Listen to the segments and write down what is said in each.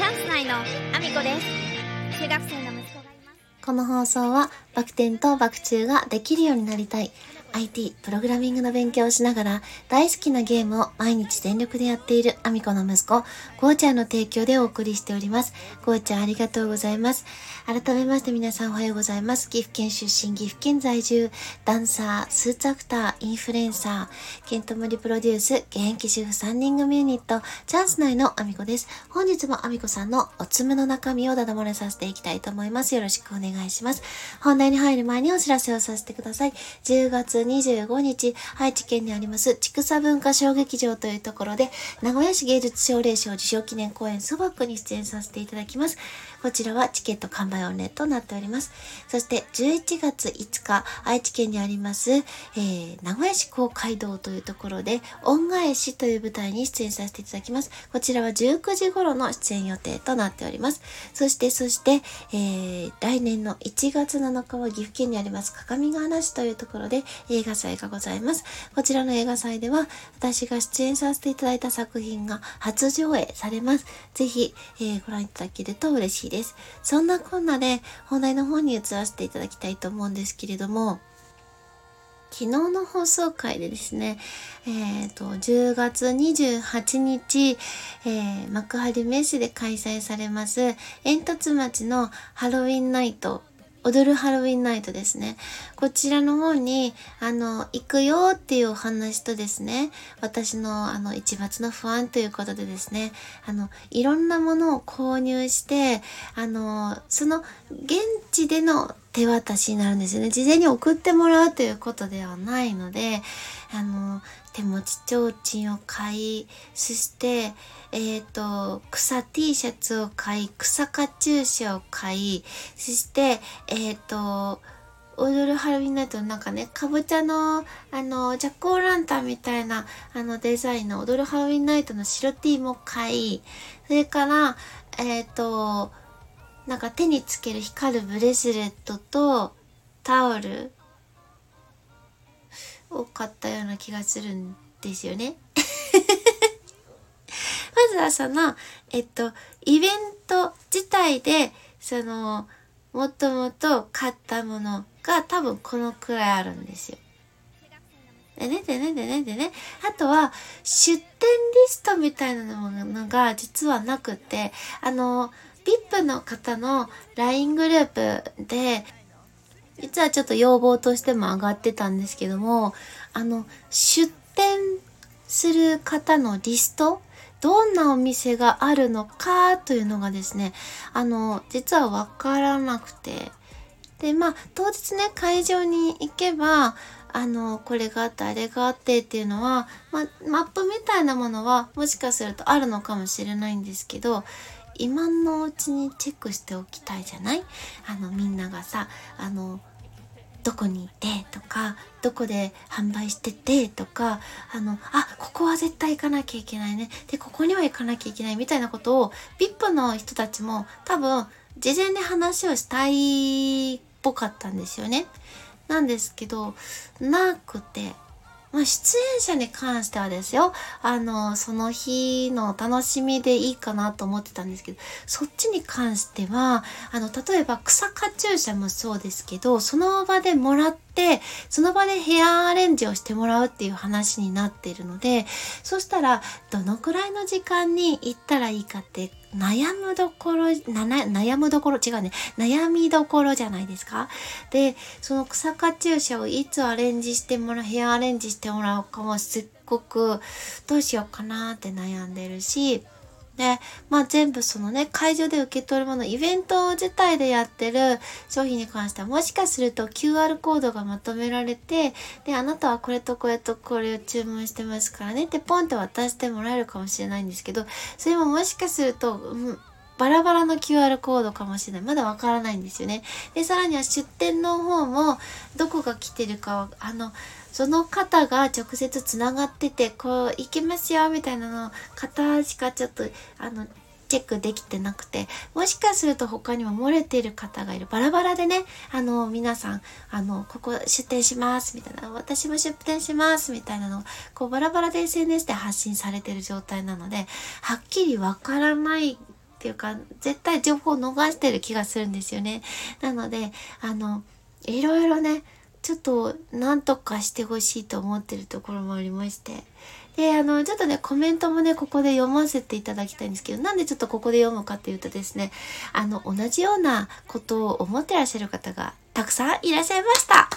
チャンス内のアミコです。中学生の息子がいます。この放送はバク転とバク宙ができるようになりたい。IT、プログラミングの勉強をしながら大好きなゲームを毎日全力でやっているアミコの息子、ゴーちゃんの提供でお送りしております。ゴーちゃんありがとうございます。改めまして皆さんおはようございます。岐阜県出身、岐阜県在住、ダンサー、スーツアクター、インフルエンサー、ケントモリプロデュース、現役主婦3人組ユニット、チャンス内のアミコです。本日もアミコさんのおつむの中身をだだ漏れさせていきたいと思います。よろしくお願いします。本題に入る前にお知らせをさせてください。10月25日、愛知県にあります、畜産文化小劇場というところで、名古屋市芸術奨励賞受賞記念公演ソバックに出演させていただきます。こちらはチケット完売御礼となっております。そして11月5日、愛知県にあります、えー、名古屋市公会堂というところで、恩返しという舞台に出演させていただきます。こちらは19時頃の出演予定となっております。そして、そして、えー、来年の1月7日は岐阜県にあります、各務原市というところで映画祭がございます。こちらの映画祭では、私が出演させていただいた作品が初上映されます。ぜひ、えーご覧いただけると嬉しいです。そんなこんなで本題の方に移らせていただきたいと思うんですけれども、昨日の放送回でですね、えっ、と、10月28日、えー、幕張メッシで開催されます、煙突町のハロウィンナイト、踊るハロウィンナイトですね。こちらの方に、あの、行くよっていうお話とですね、私の、あの、一抜の不安ということでですね、あの、いろんなものを購入して、あの、その、現地での手渡しになるんですよね。事前に送ってもらうということではないので、あの、手持ち提灯を買い、そして、えっ、と、草 T シャツを買い、草カチューシャを買い、そして、えっ、と、踊るハロウィンナイトのなんかね、かぼちゃの、あの、ジャックオーランタンみたいな、あの、デザインの踊るハロウィンナイトの白 T も買い、それから、えっ、と、なんか手につける光るブレスレットとタオルを買ったような気がするんですよね。まずはその、えっと、イベント自体で、その、もともと買ったものが多分このくらいあるんですよ。でね、でね、でね、でね。あとは、出店リストみたいなのが実はなくて、あの、VIP の方の LINE グループで、実はちょっと要望としても上がってたんですけども、あの、出店する方のリストどんなお店があるのかというのがですね、あの、実はわからなくて。で、まあ、当日ね、会場に行けば、あの、これがあって、あれがあってっていうのは、ま、マップみたいなものは、もしかするとあるのかもしれないんですけど、今のうちにチェックしておきたいじゃない？あの、みんながさ、あの、どこにいてとか、どこで販売しててとか、あの、あ、ここは絶対行かなきゃいけないね。で、ここには行かなきゃいけないみたいなことを、VIP の人たちも多分、事前に話をしたいっぽかったんですよね。なんですけど、なくて、まあ、出演者に関してはですよ、あの、その日の楽しみでいいかなと思ってたんですけど、そっちに関しては、あの、例えば草カチューシャもそうですけど、その場でもらって、その場でヘアアレンジをしてもらうっていう話になっているので、そしたら、どのくらいの時間に行ったらいいかって、悩むどころ、悩むどころ、違うね。悩みどころじゃないですか？で、その草加注射をいつアレンジしてもらう、ヘアアレンジしてもらうかもすっごくどうしようかなって悩んでるし、で、まあ全部そのね、会場で受け取るもの、イベント自体でやってる商品に関しては、もしかすると QR コードがまとめられて、で、あなたはこれとこれとこれを注文してますからねってポンって渡してもらえるかもしれないんですけど、それももしかすると、うんバラバラの QR コードかもしれない。まだわからないんですよね。で、さらには出店の方も、どこが来てるかは、あの、その方が直接つながってて、こう、行けますよ、みたいなの、方しかちょっと、あの、チェックできてなくて、もしかすると他にも漏れてる方がいる。バラバラでね、あの、皆さん、あの、ここ出店します、みたいな、私も出店します、みたいなのを、こう、バラバラで SNS で発信されてる状態なので、はっきりわからないっていうか、絶対情報を逃してる気がするんですよね。なので、あの、いろいろね、ちょっと何とかしてほしいと思ってるところもありまして。で、あの、ちょっとね、コメントもね、ここで読ませていただきたいんですけど、なんでちょっとここで読むかっていうとですね、あの、同じようなことを思ってらっしゃる方がたくさんいらっしゃいました。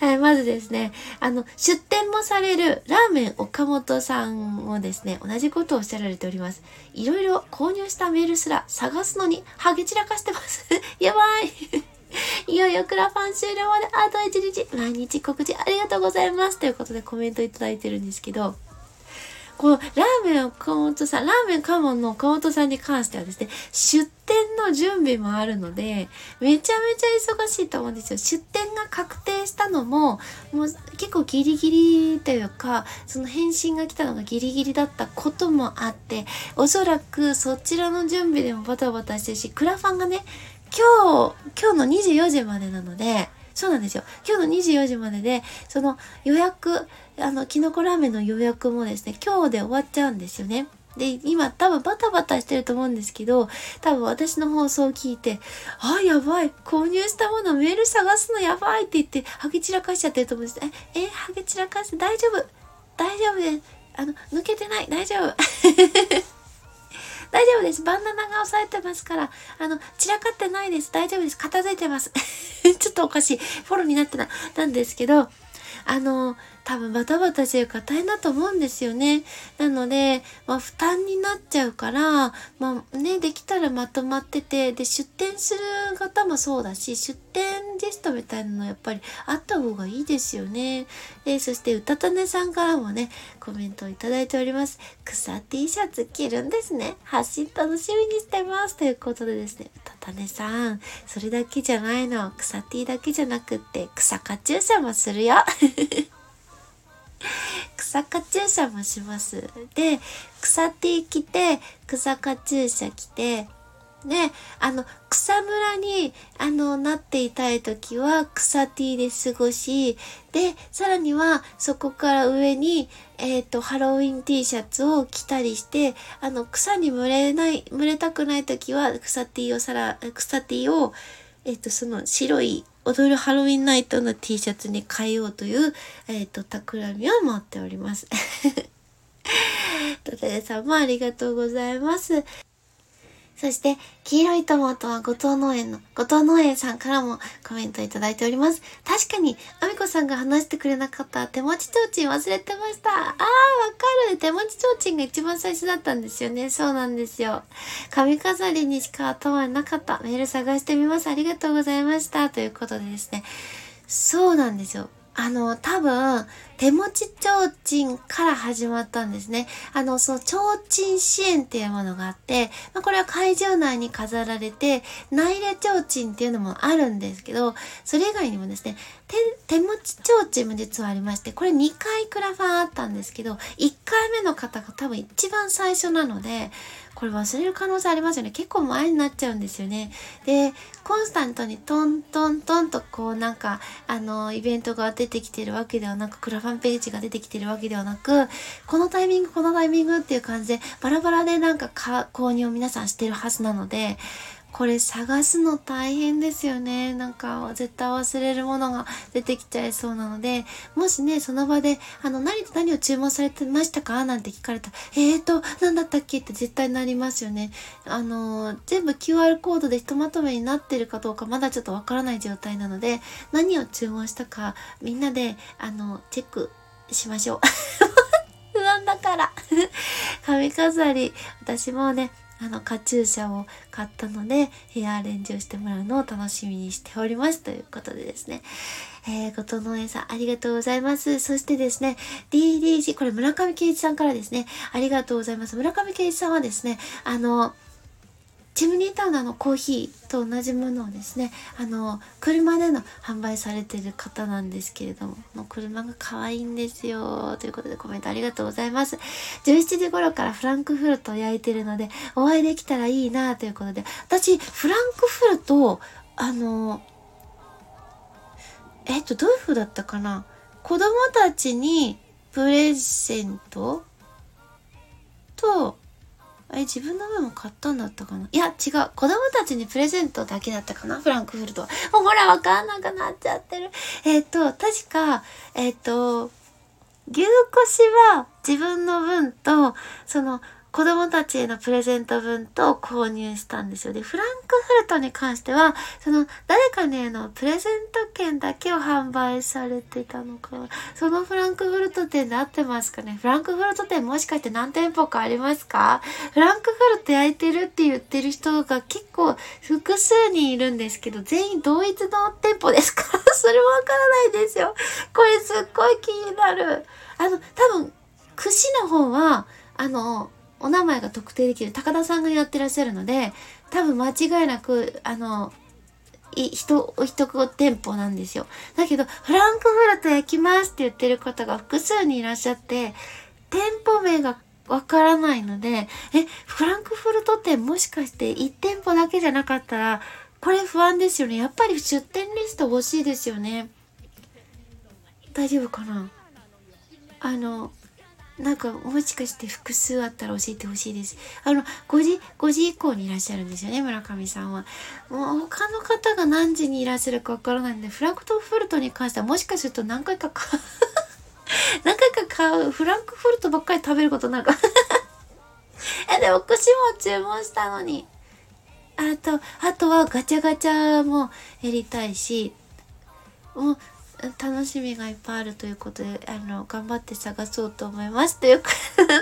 はい、まずですね、あの、出店もされるラーメン岡本さんもですね、同じことをおっしゃられております。いろいろ購入したメールすら探すのに、ハゲ散らかしてます。やばい いよいよクラファン終了まであと1日、毎日告知ありがとうございます。ということでコメントいただいてるんですけど、このラーメン岡本さん、ラーメンカモンの岡本さんに関してはですね、出店の準備もあるので、めちゃめちゃ忙しいと思うんですよ。出店が確定したのも、もう結構ギリギリというか、その返信が来たのがギリギリだったこともあって、おそらくそちらの準備でもバタバタしてるし、クラファンがね、今日、今日の24時までなので、そうなんですよ。今日の24時までで、その予約、あの、キノコラーメンの予約もですね、今日で終わっちゃうんですよね。で、今多分バタバタしてると思うんですけど、多分私の放送を聞いて、あ、やばい、購入したものメール探すのやばいって言って、ハゲ散らかしちゃってると思うんです。え、え、ハゲ散らかして大丈夫大丈夫です。あの、抜けてない大丈夫大丈夫です。バンダナが押さえてますから、あの、散らかってないです。大丈夫です。片付いてます。ちょっとおかしい。フォローになってない。なんですけど、あの、多分バタバタしてるから大変だと思うんですよね。なので、まあ負担になっちゃうから、まあね、できたらまとまってて、で、出店する方もそうだし、出店ゲストみたいなのやっぱりあった方がいいですよね。で、そして歌たたねさんからもね、コメントをいただいております。草 T シャツ着るんですね。発信楽しみにしてます。ということでですね、歌たねさん、それだけじゃないの。草 T だけじゃなくって、草カチューシャもするよ。草カチューシャもします。で、草 T 着て、草カチューシャ着て、で、あの、草むらに、あの、なっていたい時は草 T で過ごし、で、さらにはそこから上に、えっ、ー、と、ハロウィン T シャツを着たりして、あの、草に群れない、群れたくない時は草 T をさら、草 T を、えっ、ー、と、その白い踊るハロウィンナイトの T シャツに変えようという、えっ、ー、と、企みを持っております。トテさんもありがとうございます。そして、黄色いトマトは後藤農園の、後藤農園さんからもコメントいただいております。確かに、あみこさんが話してくれなかった手持ち提灯忘れてました。あー、わかる。手持ち提灯が一番最初だったんですよね。そうなんですよ。髪飾りにしか頭になかった。メール探してみます。ありがとうございました。ということでですね。そうなんですよ。あの、多分、手持ち提灯から始まったんですね。あの、その提灯支援っていうものがあって、まあ、これは会場内に飾られて、内入提灯っていうのもあるんですけど、それ以外にもですね、手、手持ち提灯も実はありまして、これ2回クラファンあったんですけど、1回目の方が多分一番最初なので、これ忘れる可能性ありますよね。結構前になっちゃうんですよね。で、コンスタントにトントントンとこうなんか、あの、イベントが出てきてるわけではなく、クラファンページが出てきてるわけではなく、このタイミング、このタイミングっていう感じで、バラバラでなんか購入を皆さんしてるはずなので、これ探すの大変ですよね。なんか絶対忘れるものが出てきちゃいそうなので、もしね、その場で、あの、何と何を注文されてましたか？なんて聞かれたら、えーと、何だったっけ？って絶対なりますよね。あの、全部 QR コードでひとまとめになってるかどうかまだちょっとわからない状態なので、何を注文したか、みんなで、あの、チェックしましょう。不安だから 髪飾り、私もね、あの、カチューシャを買ったので、ヘアアレンジをしてもらうのを楽しみにしております。ということでですね。えー、ごとのえさん、ありがとうございます。そしてですね、DDG、これ村上圭一さんからですね、ありがとうございます。村上圭一さんはですね、あの、チムニータウナーのコーヒーと同じものをですね、あの、車での販売されてる方なんですけれども、もう車が可愛いんですよ。ということでコメントありがとうございます。17時頃からフランクフルトを焼いてるので、お会いできたらいいなということで、私、フランクフルト、あの、えっと、どういう風だったかな？子供たちにプレゼントと、えれ自分の分も買ったんだったかな？いや違う。子供たちにプレゼントだけだったかな？フランクフルトは。もうほらわかんなくなっちゃってる。えっ、と確かえっ、と牛腰は自分の分とその子供たちへのプレゼント分と購入したんですよ。で、フランクフルトに関しては、その誰かにへのプレゼント券だけを販売されてたのか。そのフランクフルト店で合ってますかね？フランクフルト店もしかして何店舗かありますか？フランクフルト焼いてるって言ってる人が結構複数人いるんですけど、全員同一の店舗ですか？それもわからないですよ。これすっごい気になる。あの、多分、串の方は、あの、お名前が特定できる高田さんがやってらっしゃるので、多分間違いなく、あの、い、人、一店舗なんですよ。だけど、フランクフルト焼きますって言ってる方が複数にいらっしゃって、店舗名がわからないので、え、フランクフルト店もしかして1店舗だけじゃなかったら、これ不安ですよね。やっぱり出店リスト欲しいですよね。大丈夫かな？あの、なんかもしかして複数あったら教えてほしいです。あの、5時、5時以降にいらっしゃるんですよね、村上さんは。もう他の方が何時にいらっしゃるかわからないんで、フランクトフルトに関してはもしかすると何回か買う 何回か買う、フランクフルトばっかり食べることなんか え、でも串も注文したのに。あと、あとはガチャガチャもやりたいし、もう楽しみがいっぱいあるということで、あの、頑張って探そうと思います。というこ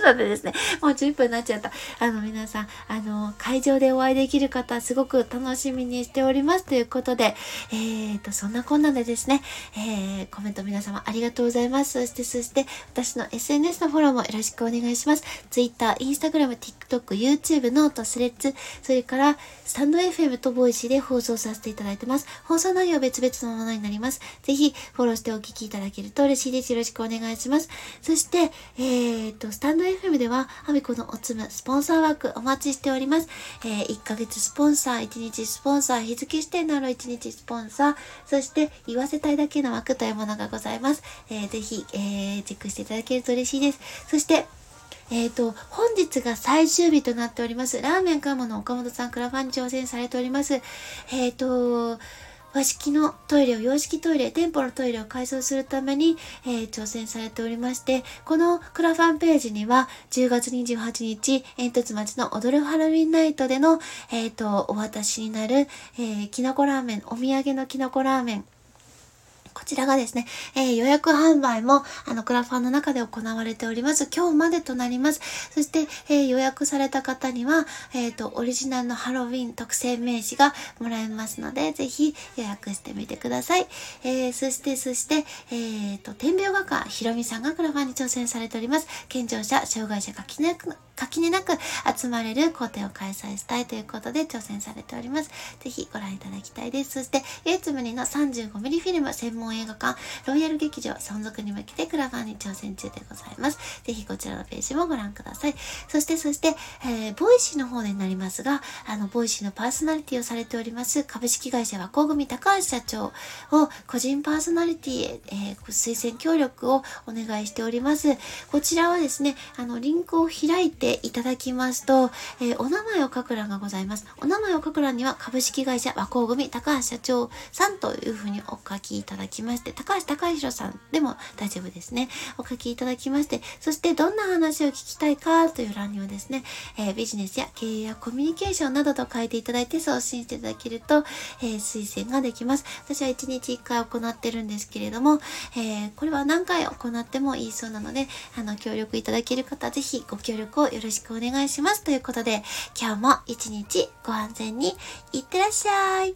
とでですね、もう10分になっちゃった。あの、皆さん、あの、会場でお会いできる方、すごく楽しみにしております。ということで、えーと、そんなこんなでですね、えー、コメント皆様ありがとうございます。そして、そして、私の SNS のフォローもよろしくお願いします。Twitter、Instagram、TikTok、YouTube、ノート、スレッズ、それから、スタンド FM とボイシーで放送させていただいてます。放送内容別々のものになります。ぜひ、フォローしてお聞きいただけると嬉しいです。よろしくお願いします。そして、えっ、と、スタンド FM では、アミコのおつむ、スポンサー枠お待ちしております。えー、1ヶ月スポンサー、1日スポンサー、日付指定のある1日スポンサー、そして言わせたいだけの枠というものがございます。えー、ぜひ、えー、チェックしていただけると嬉しいです。そして、えっ、ー、と、本日が最終日となっております。ラーメンカモの岡本さんクラファンに挑戦されております。えっ、ー、と、和式のトイレを洋式トイレ、店舗のトイレを改装するために、えー、挑戦されておりまして、このクラファンページには、10月28日、煙突町の踊るハロウィンナイトでの、えっ、ー、と、お渡しになる、えー、きなこラーメン、お土産のきなこラーメン、こちらがですね、えー、予約販売も、あの、クラファンの中で行われております。今日までとなります。そして、えー、予約された方には、えっ、ー、と、オリジナルのハロウィン特製名刺がもらえますので、ぜひ予約してみてください。えそして、そして、えっ、と、天病画家、ひろみさんがクラファンに挑戦されております。健常者、障害者、垣根垣根なく集まれる工程を開催したいということで挑戦されております。ぜひご覧いただきたいです。そして、唯一無二の 35mm フィルム専門映画館、ロイヤル劇場存続に向けてクラファンに挑戦中でございます。ぜひこちらのページもご覧ください。そして、そして、えー、ボイシーの方でになりますが、あの、ボイシーのパーソナリティをされております株式会社は工組高橋社長を個人パーソナリティへ、えー、推薦協力をお願いしております。こちらはですね、あの、リンクを開いてていただきますと、えー、お名前を書く欄がございます。お名前を書く欄には株式会社和光組高橋社長さんというふうにお書きいただきまして、高橋隆弘さんでも大丈夫ですね。お書きいただきまして、そしてどんな話を聞きたいかという欄にはですね、えー、ビジネスや経営やコミュニケーションなどと書いていただいて送信していただけると、えー、推薦ができます。私は1日1回行ってるんですけれども、えこれは何回行ってもいいそうなので、あの、協力いただける方、ぜひご協力をよろしくお願いします。ということで、今日も一日ご安全にいってらっしゃい。